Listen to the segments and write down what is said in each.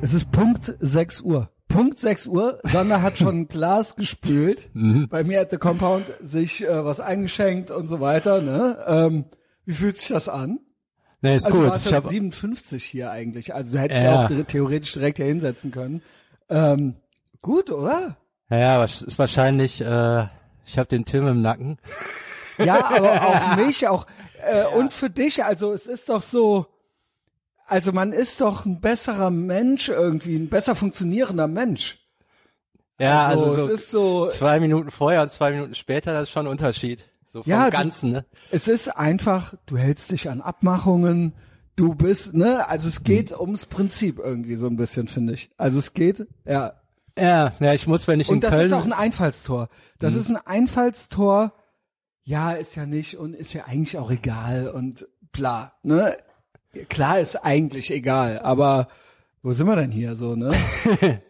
Es ist Punkt 6 Uhr. Punkt 6 Uhr. Sander hat schon ein Glas gespült. Mhm. Bei mir at the Compound sich äh, was eingeschenkt und so weiter. Ne? Ähm, wie fühlt sich das an? Nee, ist Also du gut. warst Ich ja hab, 57 hier eigentlich. Also du hättest Ja. ja auch theoretisch direkt hier hinsetzen können. Ähm, gut, oder? ja, es ist wahrscheinlich, äh, ich habe den Tim im Nacken. Ja, aber auch mich, auch äh, und für dich. Also es ist doch so. Also man ist doch ein besserer Mensch irgendwie, ein besser funktionierender Mensch. Ja, also, Also, so es ist so, zwei Minuten vorher und zwei Minuten später, das ist schon ein Unterschied. So vom Ja, Ganzen, ne? es ist einfach, du hältst dich an Abmachungen, du bist, ne, also es geht Hm. ums Prinzip irgendwie so ein bisschen, finde ich. Also es geht, ja. Ja, ja, ich muss, wenn ich in Und das Köln, ist auch ein Einfallstor. Das Mhm. ist ein Einfallstor, ja, ist ja nicht und ist ja eigentlich auch egal und bla, ne? Klar ist eigentlich egal, aber wo sind wir denn hier so, ne?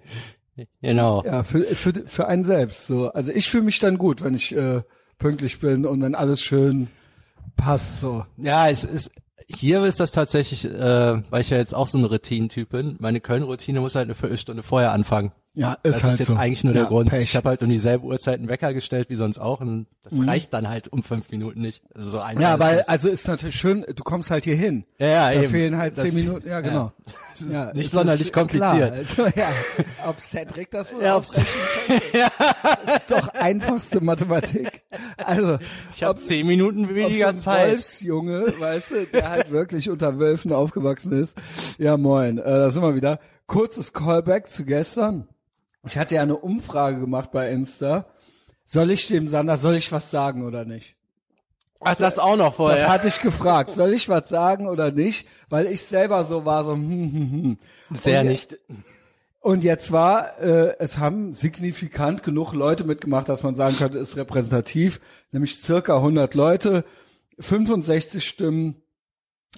genau. Ja, für, für, für einen selbst so. Also ich fühle mich dann gut, wenn ich äh, pünktlich bin und wenn alles schön passt so. Ja, es ist, hier ist das tatsächlich, äh, weil ich ja jetzt auch so eine Routine-Typ bin. Meine Köln-Routine muss halt eine Viertelstunde vorher anfangen. Ja, Das ist ist, halt jetzt so. eigentlich nur der ja, Grund. Pech. Ich habe halt um dieselbe Uhrzeit einen Wecker gestellt wie sonst auch und das Mhm. reicht dann halt um fünf Minuten nicht. Also so einfach Ja, ist weil, das. also ist natürlich schön, du kommst halt hier hin. ja, ja, Da eben. fehlen halt Das- zehn Minuten, ja genau. Das ist Ja, nicht sonderlich ist kompliziert. Also, ja, ob Cedric das wohl Ja, aufrechnen könnte. Das ist doch einfachste Mathematik. Also, Ich habe zehn Minuten ob weniger so ein Zeit. Wolfsjunge, weißt du, der halt wirklich unter Wölfen aufgewachsen ist. Ja, moin, äh, da sind wir wieder. Kurzes Callback zu gestern. Ich hatte ja eine Umfrage gemacht bei Insta. Soll ich dem Sander, soll ich was sagen oder nicht? Ach, das auch noch Das vorher. hatte ich gefragt. Soll ich was sagen oder nicht? Weil ich selber so war, so, hm, hm, hm. Sehr Und nicht. Und jetzt war, äh, es haben signifikant genug Leute mitgemacht, dass man sagen könnte, ist repräsentativ, nämlich circa 100 Leute, 65 Stimmen,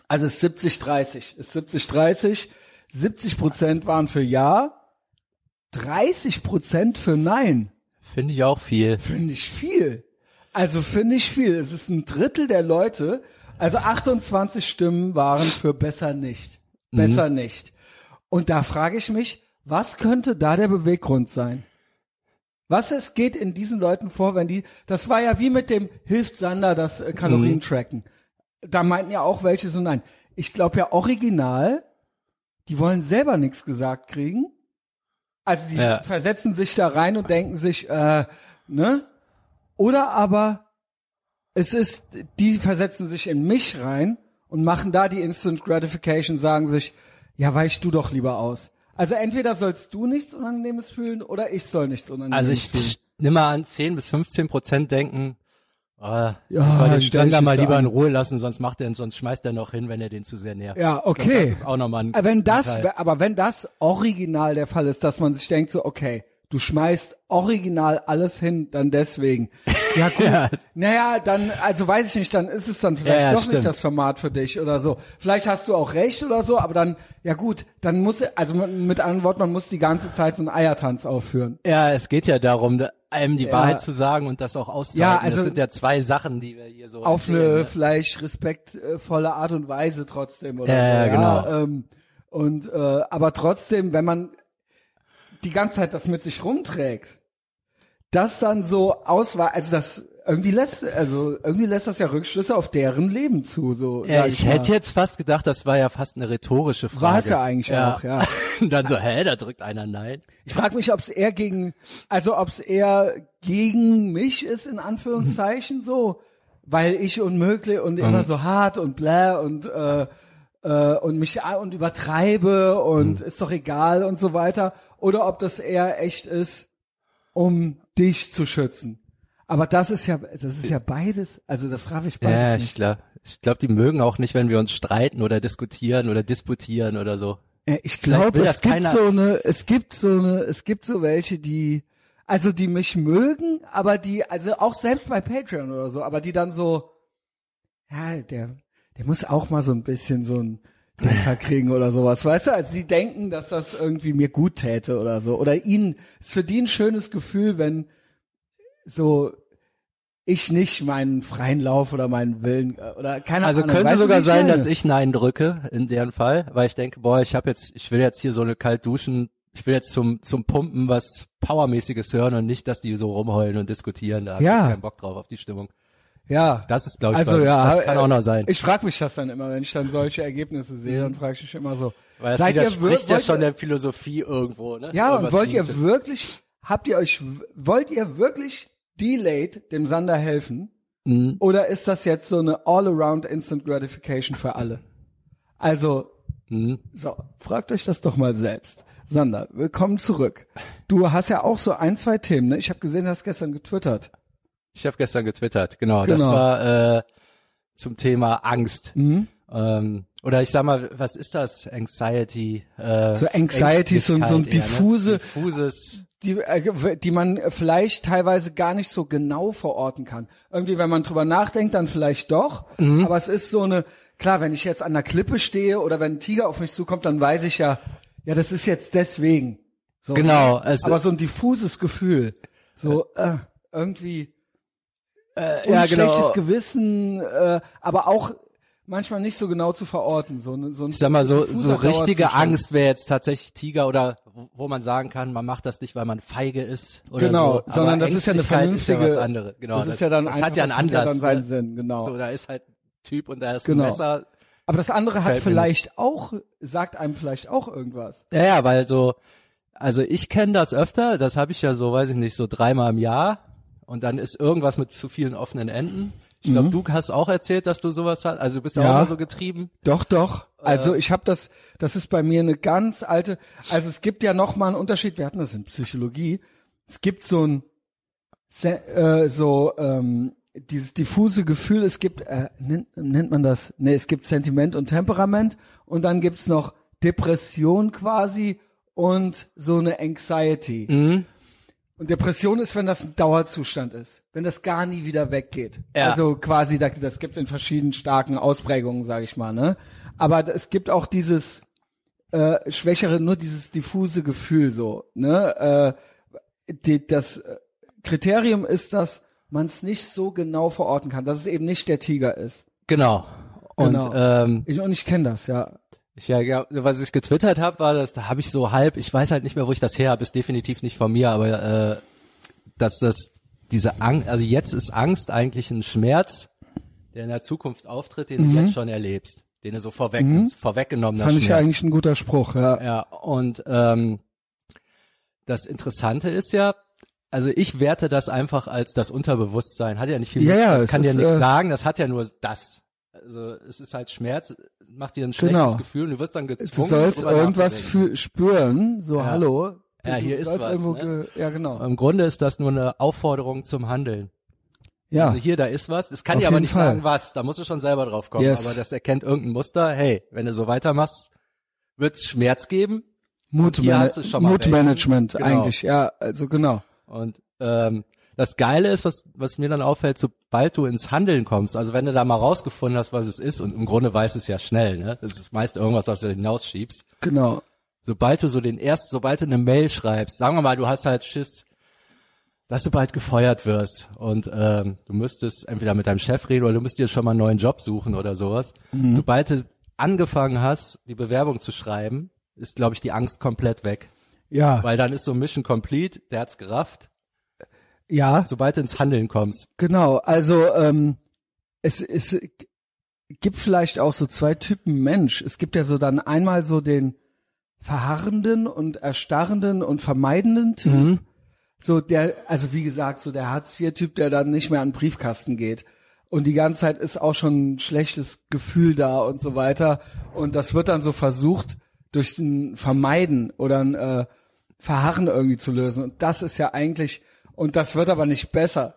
also es ist 70-30, ist 70-30, 70 Prozent waren für Ja, 30 Prozent für Nein. Finde ich auch viel. Finde ich viel. Also finde ich viel. Es ist ein Drittel der Leute. Also 28 Stimmen waren für besser nicht. Besser nicht. Und da frage ich mich, was könnte da der Beweggrund sein? Was es geht in diesen Leuten vor, wenn die, das war ja wie mit dem hilft Sander das äh, Kalorien tracken. Da meinten ja auch welche so nein. Ich glaube ja original, die wollen selber nichts gesagt kriegen. Also die Ja. versetzen sich da rein und denken sich, äh, ne? Oder aber es ist, die versetzen sich in mich rein und machen da die Instant Gratification, sagen sich, ja, weich du doch lieber aus. Also entweder sollst du nichts Unangenehmes fühlen oder ich soll nichts Unangenehmes Also ich fühlen. nimm mal an, 10 bis 15 Prozent denken, äh, Ja, ich soll den dich mal lieber an. in Ruhe lassen, sonst macht er, sonst schmeißt er noch hin, wenn er den zu sehr nervt. Ja, Ich glaub, okay. das ist auch nochmal ein Aber wenn das, Teil. aber wenn das original der Fall ist, dass man sich denkt so, okay, du schmeißt original alles hin, dann deswegen. Ja gut, Ja. naja, dann, also weiß ich nicht, dann ist es dann vielleicht Ja, ja, doch nicht stimmt. das Format für dich oder so. Vielleicht hast du auch recht oder so, aber dann, ja gut, dann muss, also mit anderen Worten, man muss die ganze Zeit so einen Eiertanz aufführen. Ja, es geht ja darum, einem die Ja. Wahrheit zu sagen und das auch auszuhalten. Ja, also- das sind ja zwei Sachen, die wir hier so auf erzählen, eine ne? vielleicht respektvolle Art und Weise trotzdem oder Ja, so. genau. Ähm, und äh, aber trotzdem, wenn man die ganze Zeit das mit sich rumträgt, das dann so auswahl, also das irgendwie lässt, also irgendwie lässt das ja Rückschlüsse auf deren Leben zu. So, Ja, ich mal. hätte jetzt fast gedacht, das war ja fast eine rhetorische Frage. War es ja eigentlich auch, ja. Und dann so, hä, da drückt einer Nein. Ich frage mich, ob es eher gegen, also ob es eher gegen mich ist in Anführungszeichen so, weil ich unmöglich und immer so hart und bläh und äh, äh, und mich und übertreibe und ist doch egal und so weiter, oder ob das eher echt ist, um dich zu schützen. Aber das ist ja, das ist ja beides. Also das raff ich beides Ja, nicht. ich glaube, ich glaub, die mögen auch nicht, wenn wir uns streiten oder diskutieren oder disputieren oder so. Ich glaube, es gibt keiner- so eine, es gibt so eine, es gibt so welche, die, also die mich mögen, aber die, also auch selbst bei Patreon oder so, aber die dann so, ja, der, der muss auch mal so ein bisschen so ein Dämpfer kriegen oder sowas, weißt du? Also die denken, dass das irgendwie mir gut täte oder so. Oder ihnen, ist für die ein schönes Gefühl, wenn so ich nicht meinen freien Lauf oder meinen Willen äh, oder keine Also Ahnung. könnte Weißt du, sogar ich sein, meine? dass ich Nein drücke in deren Fall, weil ich denke, boah, ich habe jetzt, ich will jetzt hier so eine kalt duschen, ich will jetzt zum zum Pumpen was Powermäßiges hören und nicht, dass die so rumheulen und diskutieren. Da hab Ja. ich jetzt keinen Bock drauf auf die Stimmung. ja. Das ist, glaube ich, Also was- ja, das kann auch noch sein. Ich frage mich das dann immer, wenn ich dann solche Ergebnisse sehe, dann frage ich mich immer so. weil das seid ihr widerspricht wir- ja schon ihr- der Philosophie irgendwo, ne? Ja, und wollt ihr wirklich, habt ihr euch, wollt ihr wirklich delayed dem Sander helfen? Mhm. Oder ist das jetzt so eine all-around instant gratification für alle? Also, Mhm. so, fragt euch das doch mal selbst. Sander, willkommen zurück. Du hast ja auch so ein, zwei Themen, ne? Ich habe gesehen, du hast gestern getwittert. Ich habe gestern getwittert, genau. Das Genau. war äh, zum Thema Angst. Mhm. Ähm, oder ich sag mal, was ist das? Anxiety. Äh, So Anxiety, so, so ein Ängstlichkeit eher, diffuse, Ne? Diffuses. Die, äh, die man vielleicht teilweise gar nicht so genau verorten kann. Irgendwie, wenn man drüber nachdenkt, dann vielleicht doch. Mhm. Aber es ist so eine, klar, wenn ich jetzt an der Klippe stehe oder wenn ein Tiger auf mich zukommt, dann weiß ich ja, ja, das ist jetzt deswegen. So, Genau, es- aber so ein diffuses Gefühl. So, äh, irgendwie Äh, und schlechtes Gewissen, äh, aber auch manchmal nicht so genau zu verorten. So, ne- so ein Ich sag mal so, so richtige. Angst wäre jetzt tatsächlich Tiger oder wo- man sagen kann, man macht das nicht, weil man feige ist oder Genau, so. Aber sondern das ist ja eine vernünftige, Ist ja was anderes. Genau, das, ist ja dann das einfach, hat ja einen das Anlass. dann seinen ne? Sinn, genau. So, da ist halt ein Typ und da ist Genau. ein Messer. Aber das andere hat vielleicht auch, sagt einem vielleicht auch irgendwas. Ja, ja, weil so, also ich kenne das öfter, das habe ich ja so, weiß ich nicht, so dreimal im Jahr und dann ist irgendwas mit zu vielen offenen Enden. Ich glaube, du hast auch erzählt, dass du sowas hast, also du bist ja, Mhm. Ja. auch mal so getrieben. Doch, doch. Äh. Also ich habe das, das ist bei mir eine ganz alte, also es gibt ja noch mal einen Unterschied, wir hatten das in Psychologie, es gibt so ein, äh, so, ähm, dieses diffuse Gefühl, es gibt, äh, nennt, nennt man das, nee, es gibt Sentiment und Temperament und dann gibt's noch Depression quasi und so eine Anxiety. Mhm. Und Depression ist, wenn das ein Dauerzustand ist, wenn das gar nie wieder weggeht. Ja. Also quasi, da- das gibt in verschiedenen starken Ausprägungen, sage ich mal. Ne? Aber es gibt auch dieses äh, schwächere, nur dieses diffuse Gefühl so. Ne? Äh, die, das äh, Kriterium ist, dass man es nicht so genau verorten kann, dass es eben nicht der Tiger ist. Genau. Und Genau. ähm, Ich, und ich kenne das, ja. Ich, ja, ja, was ich getwittert habe, war das, da habe ich so halb, ich weiß halt nicht mehr, wo ich das her habe, ist definitiv nicht von mir, aber äh, dass das diese Angst, also jetzt ist Angst eigentlich ein Schmerz, der in der Zukunft auftritt, den du jetzt schon erlebst, den du so vorweg, vorweggenommener Mhm. Fand ich Schmerz. eigentlich ein guter Spruch, ja. Ja, und ähm, das Interessante ist ja, also ich werte das einfach als das Unterbewusstsein. Hat ja nicht viel Ja, mit, ja, das kann dir nichts äh, sagen, das hat ja nur das. Also es ist halt Schmerz, macht dir ein schlechtes Genau. Gefühl und du wirst dann Du gezwungen, sollst drüber irgendwas für, spüren, so Ja. hallo. Ja, du hier ist sollst was, ne? Ja, genau. Im Grunde ist das nur eine Aufforderung zum Handeln. Ja, Also hier, da ist was. Das kann Auf dir aber nicht Fall. sagen, was. Da musst du schon selber drauf kommen. Yes. Aber das erkennt irgendein Muster. Hey, wenn du so weitermachst, wird's Schmerz geben. du Mutmanagement welchen. Genau. eigentlich, ja, also genau. Und ähm, das Geile ist, was, was mir dann auffällt, sobald du ins Handeln kommst, also wenn du da mal rausgefunden hast, was es ist, und im Grunde weiß es ja schnell, ne? Das ist meist irgendwas, was du hinausschiebst. Genau. Sobald du so den erst, sobald du eine Mail schreibst, sagen wir mal, du hast halt Schiss, dass du bald gefeuert wirst und ähm, du müsstest entweder mit deinem Chef reden oder du müsst dir schon mal einen neuen Job suchen oder sowas. Mhm. Sobald du angefangen hast, die Bewerbung zu schreiben, ist, glaube ich, die Angst komplett weg. Ja, Weil dann ist so Mission complete, der hat's gerafft. Ja, Sobald du ins Handeln kommst. genau. Also ähm, es, es gibt vielleicht auch so zwei Typen Mensch. Es gibt ja so dann einmal so den verharrenden und erstarrenden und vermeidenden Typ. Mhm. So der, also wie gesagt, so der Hartz-IV-Typ, der dann nicht mehr an den Briefkasten geht. Und die ganze Zeit ist auch schon ein schlechtes Gefühl da und so weiter. Und das wird dann so versucht, durch ein Vermeiden oder ein äh, Verharren irgendwie zu lösen. Und das ist ja eigentlich, und das wird aber nicht besser.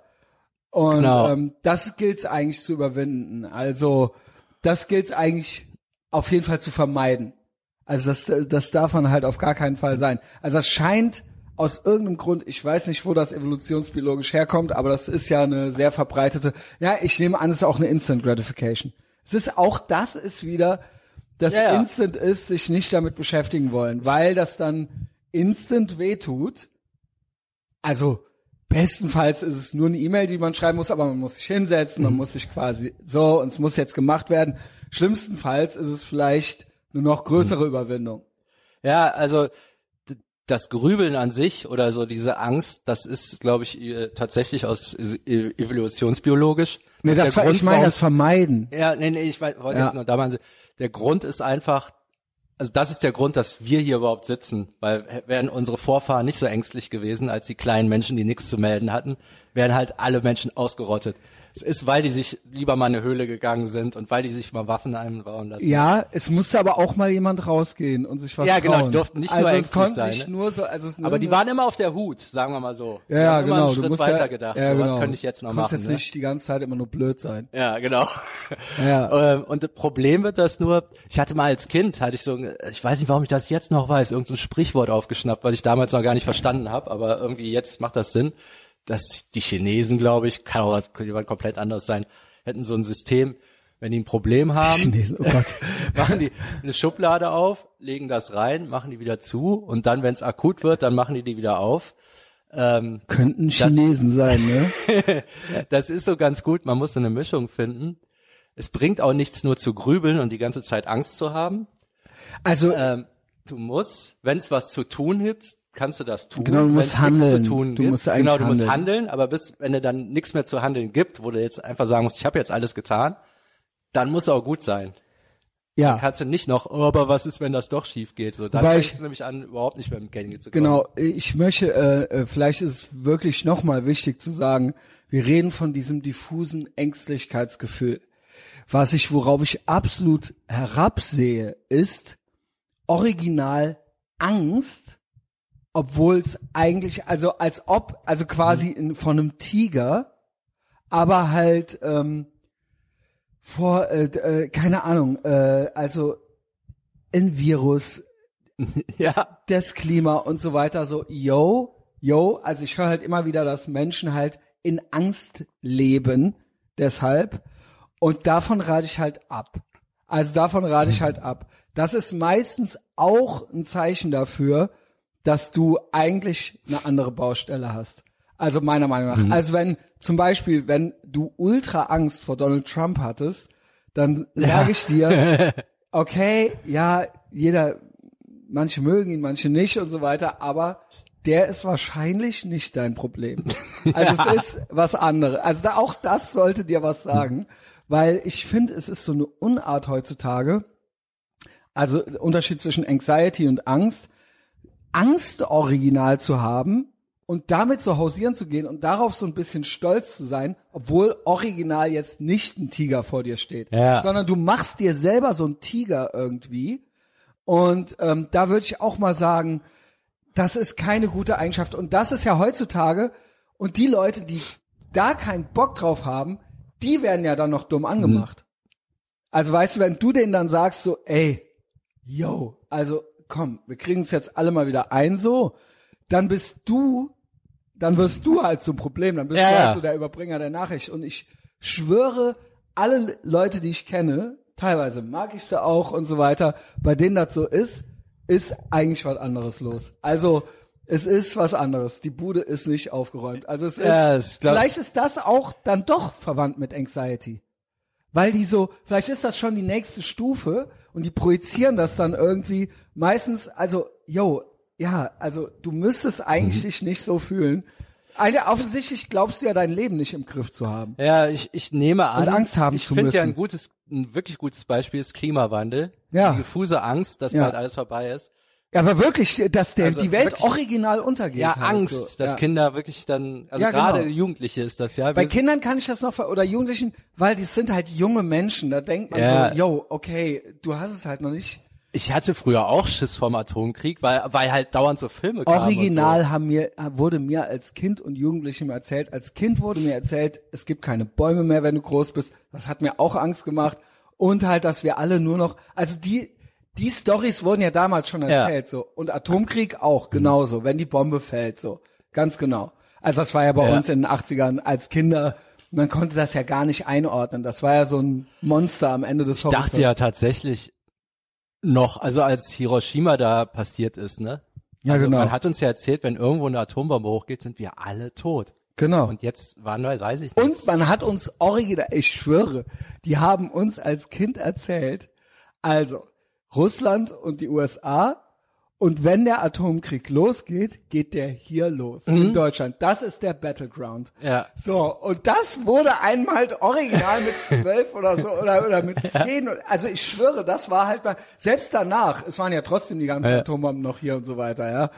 Und Genau. ähm, das gilt eigentlich zu überwinden. Also das gilt eigentlich auf jeden Fall zu vermeiden. Also das, das darf man halt auf gar keinen Fall sein. Also das scheint aus irgendeinem Grund, ich weiß nicht, wo das evolutionsbiologisch herkommt, aber das ist ja eine sehr verbreitete, ja, ich nehme an, es ist auch eine Instant Gratification. Es ist auch das ist wieder, das Ja, ja. Instant ist, sich nicht damit beschäftigen wollen, weil das dann instant wehtut. Also Bestenfalls ist es nur eine E-Mail, die man schreiben muss, aber man muss sich hinsetzen, Mhm. man muss sich quasi so und es muss jetzt gemacht werden. Schlimmstenfalls ist es vielleicht eine noch größere Mhm. Überwindung. Ja, also das Grübeln an sich oder so diese Angst, das ist, glaube ich, äh, tatsächlich aus äh, evolutionsbiologisch. Nee, das, ver- Grund, ich meine das Vermeiden. Ja, nee, nee, ich wollte Ja. jetzt nur da mal, der Grund ist einfach, also das ist der Grund, dass wir hier überhaupt sitzen, weil wären unsere Vorfahren nicht so ängstlich gewesen, als die kleinen Menschen, die nichts zu melden hatten, wären halt alle Menschen ausgerottet. Es ist, weil die sich lieber mal in eine Höhle gegangen sind und weil die sich mal Waffen einbauen lassen. Ja, es musste aber auch mal jemand rausgehen und sich was Ja, genau, trauen. die durften nicht also nur ängstlich sein, Nicht ne? nur so, also Aber die waren immer auf der Hut, sagen wir mal so. Ja, ja, haben immer genau. einen du Schritt musst weiter ja, gedacht. Ja, so, genau. Was könnte ich jetzt noch du machen? jetzt ne? nicht die ganze Zeit immer nur blöd sein. Ja, genau. Ja. Ähm, und das Problem wird das nur, ich hatte mal als Kind, hatte ich so, ich weiß nicht, warum ich das jetzt noch weiß, irgendein so ein Sprichwort aufgeschnappt, was ich damals noch gar nicht verstanden habe, aber irgendwie jetzt macht das Sinn, dass die Chinesen, glaube ich, kann auch jemand komplett anders sein, hätten so ein System, wenn die ein Problem haben, Chinesen, oh Gott. machen die eine Schublade auf, legen das rein, machen die wieder zu und dann, wenn es akut wird, dann machen die die wieder auf. Ähm, Könnten Chinesen sein, ne? das ist so ganz gut. Man muss so eine Mischung finden. Es bringt auch nichts nur zu grübeln und die ganze Zeit Angst zu haben. Also, Ähm, du musst, wenn es was zu tun gibt, kannst du das tun. Genau, du musst handeln. Du gibt, musst eigentlich genau, du musst handeln. handeln, aber bis, wenn du dann nichts mehr zu handeln gibt, wo du jetzt einfach sagen musst, ich habe jetzt alles getan, dann muss auch gut sein. ja. Kannst du nicht noch, oh, aber was ist, wenn das doch schief geht? So, dann Wobei fängst ich- du nämlich an, überhaupt nicht mehr mit Geld zu kommen. Genau, ich möchte, äh, äh, vielleicht ist es wirklich nochmal wichtig zu sagen, wir reden von diesem diffusen Ängstlichkeitsgefühl. Was ich, worauf ich absolut herabsehe, ist original Angst, obwohl es eigentlich, also als ob, also quasi in, von einem Tiger, aber halt ähm, vor, äh, äh, keine Ahnung, äh, also ein Virus, Ja, das Klima und so weiter so, yo, yo, also ich höre halt immer wieder, dass Menschen halt in Angst leben, deshalb. Und davon rate ich halt ab. Also davon rate ich halt ab. Das ist meistens auch ein Zeichen dafür, dass du eigentlich eine andere Baustelle hast. Also meiner Meinung nach. Also wenn zum Beispiel, wenn du ultra Angst vor Donald Trump hattest, dann sage ich dir, okay, ja, jeder, manche mögen ihn, manche nicht und so weiter, aber der ist wahrscheinlich nicht dein Problem. Also es ist was anderes. Also da, auch das sollte dir was sagen, weil ich finde, es ist so eine Unart heutzutage. Also Unterschied zwischen Anxiety und Angst. Angst original zu haben und damit so hausieren zu gehen und darauf so ein bisschen stolz zu sein, obwohl original jetzt nicht ein Tiger vor dir steht, Ja. sondern du machst dir selber so einen Tiger irgendwie. Und ähm, da würde ich auch mal sagen, das ist keine gute Eigenschaft. Und das ist ja heutzutage, und die Leute, die da keinen Bock drauf haben, die werden ja dann noch dumm angemacht. Also weißt du, wenn du denen dann sagst so, ey, yo, also komm, wir kriegen es jetzt alle mal wieder ein so, dann bist du, dann wirst du halt zum Problem, dann bist Ja, du halt ja. so der Überbringer der Nachricht. Und ich schwöre, alle Leute, die ich kenne, teilweise mag ich sie auch und so weiter, bei denen das so ist, ist eigentlich was anderes los. Also es ist was anderes. Die Bude ist nicht aufgeräumt. Also es ist, Ja, glaub- vielleicht ist das auch dann doch verwandt mit Anxiety. Weil die so, vielleicht ist das schon die nächste Stufe und die projizieren das dann irgendwie meistens, also, yo, ja, also du müsstest eigentlich dich nicht so fühlen. Alter, offensichtlich glaubst du ja dein Leben nicht im Griff zu haben. Ja, ich, ich nehme an. Und Angst haben ich zu finde ja ein gutes, ein wirklich gutes Beispiel ist Klimawandel. Ja. Die diffuse Angst, dass Ja. bald alles vorbei ist. Ja, aber wirklich, dass der, Also die Welt wirklich- original untergeht. Ja, halt Angst, so. dass ja. Kinder wirklich dann, also Ja, gerade genau. Jugendliche ist das ja. Bei Kindern kann ich das noch, ver- oder Jugendlichen, weil die sind halt junge Menschen, da denkt man Ja. so, yo, okay, du hast es halt noch nicht. ich hatte früher auch Schiss vorm Atomkrieg, weil, weil halt dauernd so Filme kamen. Original Und haben mir, wurde mir als Kind und Jugendlichem erzählt, als Kind wurde mir erzählt, es gibt keine Bäume mehr, wenn du groß bist. Das hat mir auch Angst gemacht. Und halt, dass wir alle nur noch, also die, die Stories wurden ja damals schon Ja. erzählt, so. Und Atomkrieg auch, genauso, wenn die Bombe fällt, so. Ganz genau. Also das war ja bei Ja. uns in den 80ern als Kinder, man konnte das ja gar nicht einordnen. Das war ja so ein Monster am Ende des. Ich dachte ja tatsächlich noch, also als Hiroshima da passiert ist, ne? Ja, also genau. Man hat uns ja erzählt, wenn irgendwo eine Atombombe hochgeht, sind wir alle tot. Genau. Und jetzt waren wir, weiß ich nicht. Und man hat uns original, ich schwöre, die haben uns als Kind erzählt, also Russland und die USA und wenn der Atomkrieg losgeht, geht der hier los in Deutschland. Das ist der Battleground. Ja. So, und das wurde einmal halt original mit zwölf oder so oder, oder mit zehn. Also ich schwöre, das war halt mal, selbst danach, es waren ja trotzdem die ganzen Ja. Atombomben noch hier und so weiter, ja.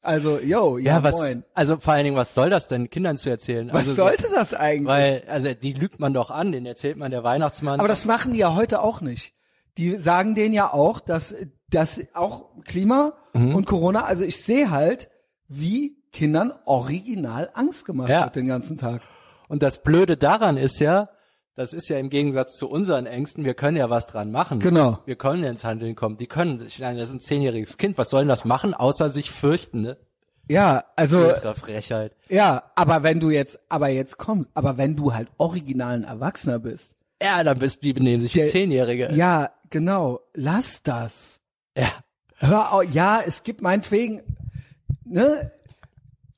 Also, yo, ja, ja, was, moin. also vor allen Dingen, was soll das denn Kindern zu erzählen? Was also, so- sollte das eigentlich? Weil, also die lügt man doch an, den erzählt man der Weihnachtsmann. Aber das machen die ja heute auch nicht. Die sagen denen ja auch, dass, dass auch Klima Mhm. und Corona, also ich sehe halt, wie Kindern original Angst gemacht Ja. wird den ganzen Tag. Und das Blöde daran ist ja, das ist ja im Gegensatz zu unseren Ängsten, wir können ja was dran machen. Genau. Wir können ja ins Handeln kommen. Die können, ich meine, das ist ein zehnjähriges Kind, was sollen das machen, außer sich fürchten, ne? Ja, also, Ultra Frechheit. ja, aber wenn du jetzt, aber jetzt kommt, aber wenn du halt original ein Erwachsener bist, Ja, dann bist die benehmen sich Der- Zehnjährige. ja, genau, lass das. ja. Hör auf, ja, es gibt meinetwegen, ne,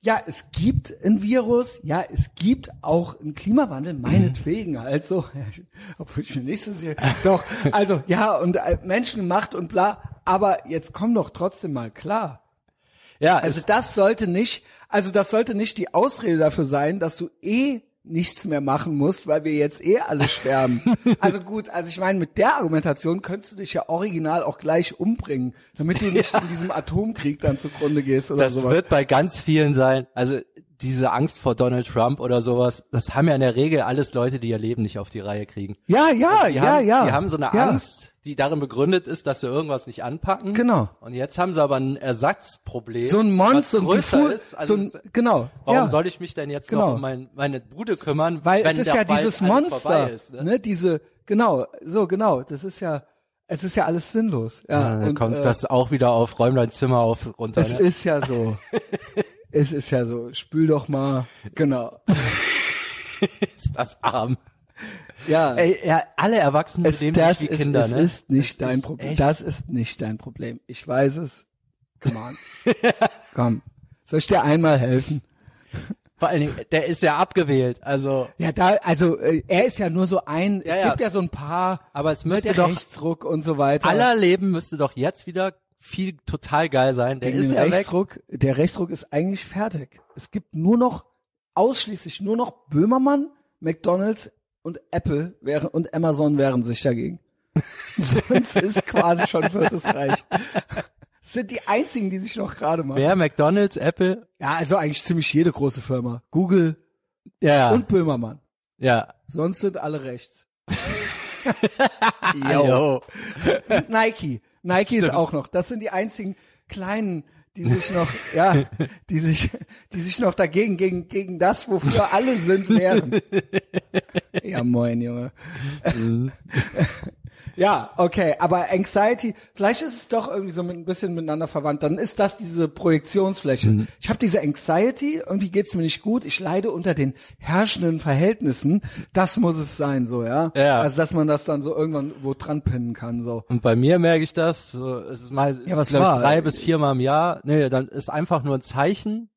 ja, es gibt ein Virus, ja, es gibt auch einen Klimawandel, meinetwegen halt so, obwohl ich mir nicht so sehe, doch, also, ja, und äh, Menschengemacht und bla, aber jetzt komm doch trotzdem mal klar. Ja, Also das sollte nicht, also das sollte nicht die Ausrede dafür sein, dass du eh nichts mehr machen musst, weil wir jetzt eh alle sterben. also gut, also ich meine, mit der Argumentation könntest du dich ja original auch gleich umbringen, damit du nicht in diesem Atomkrieg dann zugrunde gehst oder das sowas. wird bei ganz vielen sein. Also diese Angst vor Donald Trump oder sowas, das haben ja in der Regel alles Leute, die ihr Leben nicht auf die Reihe kriegen. ja, ja, Die ja, haben, ja. Die haben so eine ja. Angst, die darin begründet ist, dass sie irgendwas nicht anpacken. Genau. Und jetzt haben sie aber ein Ersatzproblem. So ein Monster, was größer Diffus, ist. Also so ein, genau. warum ja. soll ich mich denn jetzt Genau. noch um mein, meine Bude kümmern, Weil wenn es ist ja dieses Monster, ist, ne? ne? Diese, genau, so genau. Das ist ja, es ist ja alles sinnlos. Ja, Ja, dann und, kommt äh, das auch wieder auf, räum dein Zimmer auf, runter. Es Ne? ist ja so. es ist ja so. Spül doch mal. Genau. ist das arm. Ja. Ey, ja, alle Erwachsenen es, benehmen das sich wie ist, Kinder, es ne? ist nicht Das dein ist Problem. echt- Das ist nicht dein Problem. Ich weiß es. Come on. Komm. Soll ich dir einmal helfen? Vor allen Dingen, der ist ja abgewählt, also, Ja, da, also äh, er ist ja nur so ein, Ja, es ja. gibt ja so ein paar, aber es müsste doch, Rechtsruck und so weiter. aller Leben müsste doch jetzt wieder viel total geil sein. Der Gegen ist ja weg. Rechtsruck, der Rechtsruck ist eigentlich fertig. Es gibt nur noch, ausschließlich nur noch Böhmermann, McDonalds und Apple wären, und Amazon wehren sich dagegen. Sonst ist quasi schon viertes Reich. Das sind die einzigen, die sich noch gerade machen. Wer? McDonalds, Apple? Ja, also eigentlich ziemlich jede große Firma. Google Ja, und Böhmermann. ja. Sonst sind alle rechts. Jo. Und Nike. Nike ist auch noch. Das sind die einzigen kleinen, die sich noch, ja, die sich, die sich noch dagegen, gegen, gegen das, wofür alle sind, wehren. Ja, moin, Junge. Ja, okay, aber Anxiety, vielleicht ist es doch irgendwie so ein bisschen miteinander verwandt. Dann ist das diese Projektionsfläche. Mhm. Ich habe diese Anxiety, irgendwie geht's mir nicht gut, ich leide unter den herrschenden Verhältnissen. Das muss es sein, so, ja. Ja. Also, dass man das dann so irgendwann wo dran pinnen kann, so. Und bei mir merke ich das, so, es ist mal, Ja, ist, glaub ich, drei bis viermal im Jahr. Nee, dann ist einfach nur ein Zeichen.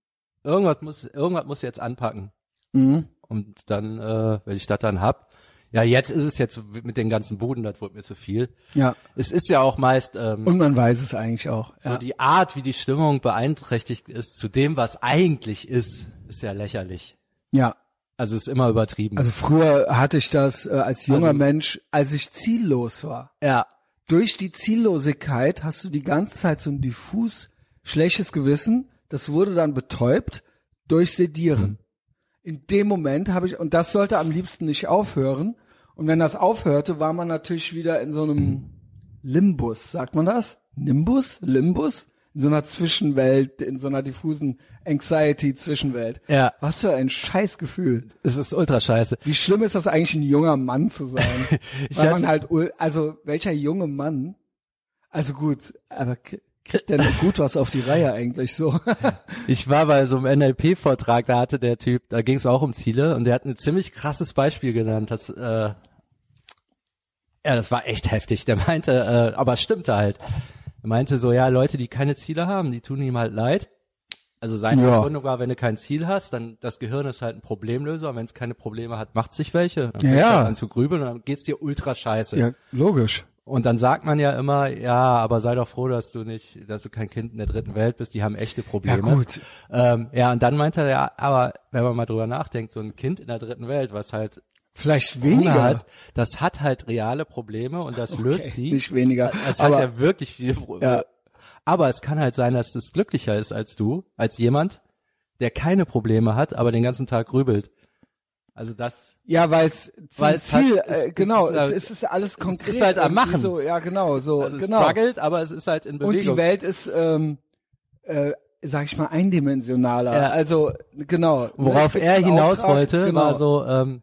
Irgendwas muss, irgendwas muss jetzt anpacken. Mhm. Und dann, äh, wenn ich das dann hab, ja, jetzt ist es jetzt mit den ganzen Buden, das wurde mir zu viel. Ja. Es ist ja auch meist ähm, Und man weiß es eigentlich auch. so Ja. die Art, wie die Stimmung beeinträchtigt ist, zu dem, was eigentlich ist, ist ja lächerlich. ja. Also ist immer übertrieben. Also früher hatte ich das äh, als junger Also- Mensch, als ich ziellos war. ja, Durch die Ziellosigkeit hast du die ganze Zeit so ein diffus schlechtes Gewissen. Das wurde dann betäubt durch Sedieren. In dem Moment habe ich, und das sollte am liebsten nicht aufhören. Und wenn das aufhörte, war man natürlich wieder in so einem Limbus, sagt man das? Nimbus? Limbus? In so einer Zwischenwelt, in so einer diffusen Anxiety-Zwischenwelt. ja, Was für ein Scheißgefühl. es ist ultra scheiße. Wie schlimm ist das eigentlich, ein junger Mann zu sein? Ich Weil man halt, also welcher junge Mann? Also gut, aber kriegt der noch gut was auf die Reihe eigentlich so? Ich war bei so einem NLP-Vortrag, da hatte der Typ, da ging es auch um Ziele und der hat ein ziemlich krasses Beispiel genannt. Das, äh, ja, das war echt heftig. Der meinte, äh, aber es stimmte halt. Er meinte so, ja, Leute, die keine Ziele haben, die tun ihm halt leid. Also seine Ja. Begründung war, wenn du kein Ziel hast, dann das Gehirn ist halt ein Problemlöser und wenn es keine Probleme hat, macht sich welche. Dann Ja, fängst du halt an zu grübeln und dann geht's dir ultra scheiße. Ja, logisch. Und dann sagt man ja immer, ja, aber sei doch froh, dass du nicht, dass du kein Kind in der dritten Welt bist, die haben echte Probleme. Ja, gut. Ähm, ja, und dann meinte er, ja, aber wenn man mal drüber nachdenkt, so ein Kind in der dritten Welt, was halt Vielleicht Hunger weniger. hat, das hat halt reale Probleme und das löst die. Nicht weniger. Es hat ja wirklich viele Probleme. Ja. Aber es kann halt sein, dass es glücklicher ist als du, als jemand, der keine Probleme hat, aber den ganzen Tag grübelt. Also das, Ja, weil es Ziel, es- äh, genau, es ist es, halt- es ist alles konkret. ist halt am Machen. So, ja, genau, so, also es genau. struggelt, aber es ist halt in Und Bewegung. die Welt ist, ähm, äh, sag ich mal, eindimensionaler. Ja. Also, genau. Worauf Es er hinaus Auftrag, wollte, genau. war so, ähm,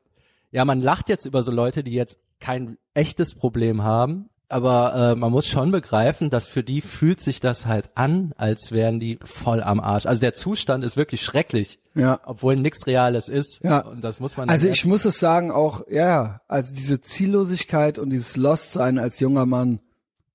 ja, man lacht jetzt über so Leute, die jetzt kein echtes Problem haben, aber äh, man muss schon begreifen, dass für die fühlt sich das halt an, als wären die voll am Arsch. Also der Zustand ist wirklich schrecklich, Ja. obwohl nichts Reales ist. Ja. Und das muss man. Also ich muss es sagen auch, ja, also diese Ziellosigkeit und dieses Lost-Sein als junger Mann,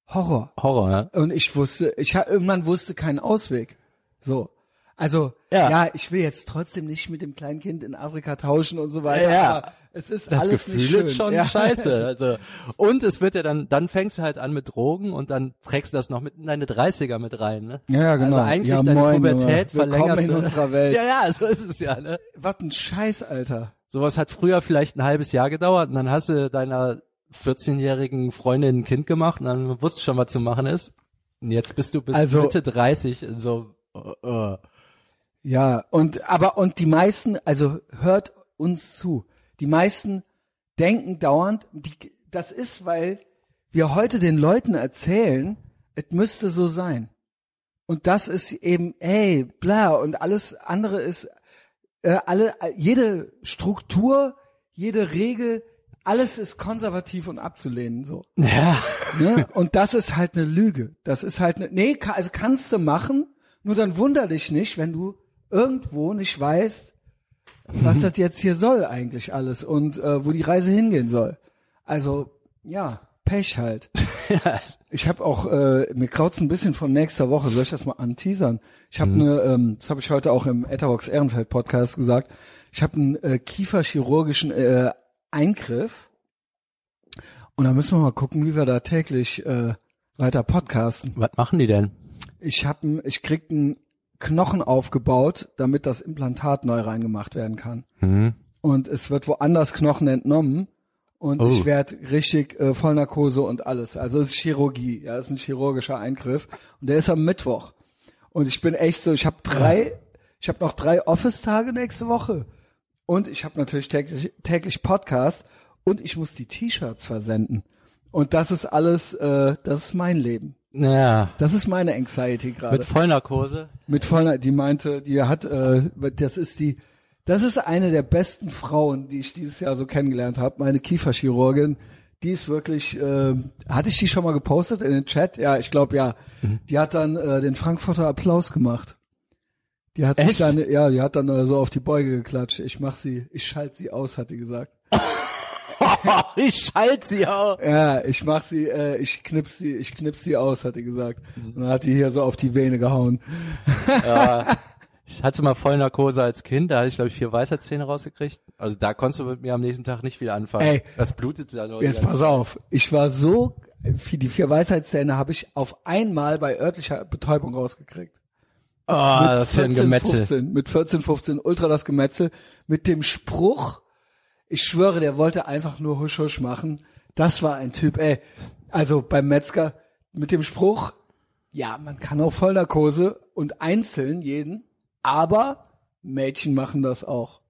Horror. Horror. Ja? Und ich wusste, ich irgendwann wusste keinen Ausweg. So. Also, Ja. ja. ich will jetzt trotzdem nicht mit dem kleinen Kind in Afrika tauschen und so weiter. Ja. Aber es ist Das alles Gefühl ist schon ja. scheiße. Also und es wird ja dann, dann fängst du halt an mit Drogen und dann trägst du das noch mit in deine 30er mit rein, ne? Ja, ja, genau. Also eigentlich Ja, deine moin, Pubertät. Willkommen verlängerst in unserer Welt. Ja, ja, so ist es ja, ne? Was ein Scheiß, Alter. Sowas hat früher vielleicht ein halbes Jahr gedauert und dann hast du deiner 14-jährigen Freundin ein Kind gemacht und dann wusstest du schon, was zu machen ist. Und jetzt bist du bis Also- Mitte 30 in so, äh, äh. Ja, und aber und die meisten, also hört uns zu. Die meisten denken dauernd, die, das ist, weil wir heute den Leuten erzählen, es müsste so sein. Und das ist eben, ey, bla, und alles andere ist, äh, alle, jede Struktur, jede Regel, alles ist konservativ und abzulehnen, so. ja. Ne? Und das ist halt eine Lüge. Das ist halt eine, nee, also kannst du machen, nur dann wunder dich nicht, wenn du irgendwo nicht weißt, was das jetzt hier soll eigentlich alles und äh, wo die Reise hingehen soll. Also, ja, Pech halt. Ich habe auch, äh, mir kraut's ein bisschen von nächster Woche, soll ich das mal anteasern? Ich habe eine, ähm, das habe ich heute auch im Etherbox Ehrenfeld Podcast gesagt, ich habe einen äh, kieferchirurgischen äh, Eingriff und da müssen wir mal gucken, wie wir da täglich äh, weiter podcasten. Was machen die denn? Ich hab, ich krieg einen Knochen aufgebaut, damit das Implantat neu reingemacht werden kann. Mhm. Und es wird woanders Knochen entnommen und Oh. ich werde richtig äh, Vollnarkose und alles. Also es ist Chirurgie, ja, es ist ein chirurgischer Eingriff und der ist am Mittwoch. Und ich bin echt so, ich habe drei, ich habe noch drei Office-Tage nächste Woche und ich habe natürlich täglich, täglich Podcast und ich muss die T-Shirts versenden. Und das ist alles, äh, das ist mein Leben. Ja. Das ist meine Anxiety gerade. Mit Vollnarkose. Mit voller, die meinte, die hat, äh, das ist die, das ist eine der besten Frauen, die ich dieses Jahr so kennengelernt habe, meine Kieferchirurgin. Die ist wirklich, äh, hatte ich die schon mal gepostet in den Chat? Ja, ich glaube ja. Die hat dann äh, den Frankfurter Applaus gemacht. Die hat sich Echt? dann, ja, die hat dann äh, so auf die Beuge geklatscht. Ich mach sie, ich schalte sie aus, hat die gesagt. ich schalte sie auch. Ja, ich mach sie, äh, ich knips sie, ich knips sie aus, hat die gesagt. Und dann hat die hier so auf die Vene gehauen. Ich hatte mal Vollnarkose als Kind, da hatte ich glaube ich vier Weisheitszähne rausgekriegt. Also da konntest du mit mir am nächsten Tag nicht viel anfangen. Ey. das blutete dann. Jetzt ganze pass auf, ich war so, die vier Weisheitszähne habe ich auf einmal bei örtlicher Betäubung rausgekriegt. Ah, das ist ja ein Gemetzel. 15, mit 14, 15 ultra das Gemetzel, mit dem Spruch, ich schwöre, der wollte einfach nur husch husch machen. Das war ein Typ, ey. Also beim Metzger mit dem Spruch, ja, man kann auch Vollnarkose und einzeln jeden, aber Mädchen machen das auch.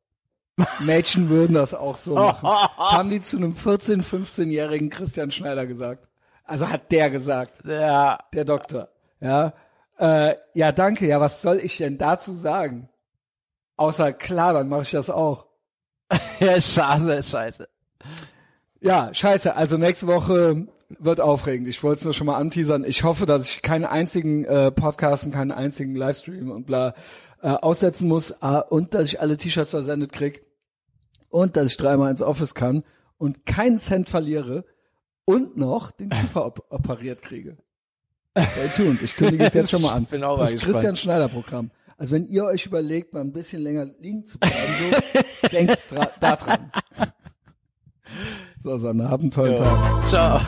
Mädchen würden das auch so machen. Das haben die zu einem 14, 15-jährigen Christian Schneider gesagt. Also hat der gesagt Ja. der Doktor. Ja, äh, ja, danke. Ja, was soll ich denn dazu sagen? Außer klar, dann mache ich das auch. Ja, scheiße, scheiße. Ja, scheiße. Also nächste Woche wird aufregend. Ich wollte es nur schon mal anteasern. Ich hoffe, dass ich keinen einzigen äh, Podcast und keinen einzigen Livestream und bla äh, aussetzen muss äh, und dass ich alle T-Shirts versendet krieg und dass ich dreimal ins Office kann und keinen Cent verliere und noch den Kiefer op operiert kriege. Stay tuned. Ich kündige es jetzt schon mal an. Ich bin auch das. Christian Schneider Programm. Also wenn ihr euch überlegt, mal ein bisschen länger liegen zu bleiben, so, denkt da dran. So, Sanne, habt einen tollen Tag. Ciao.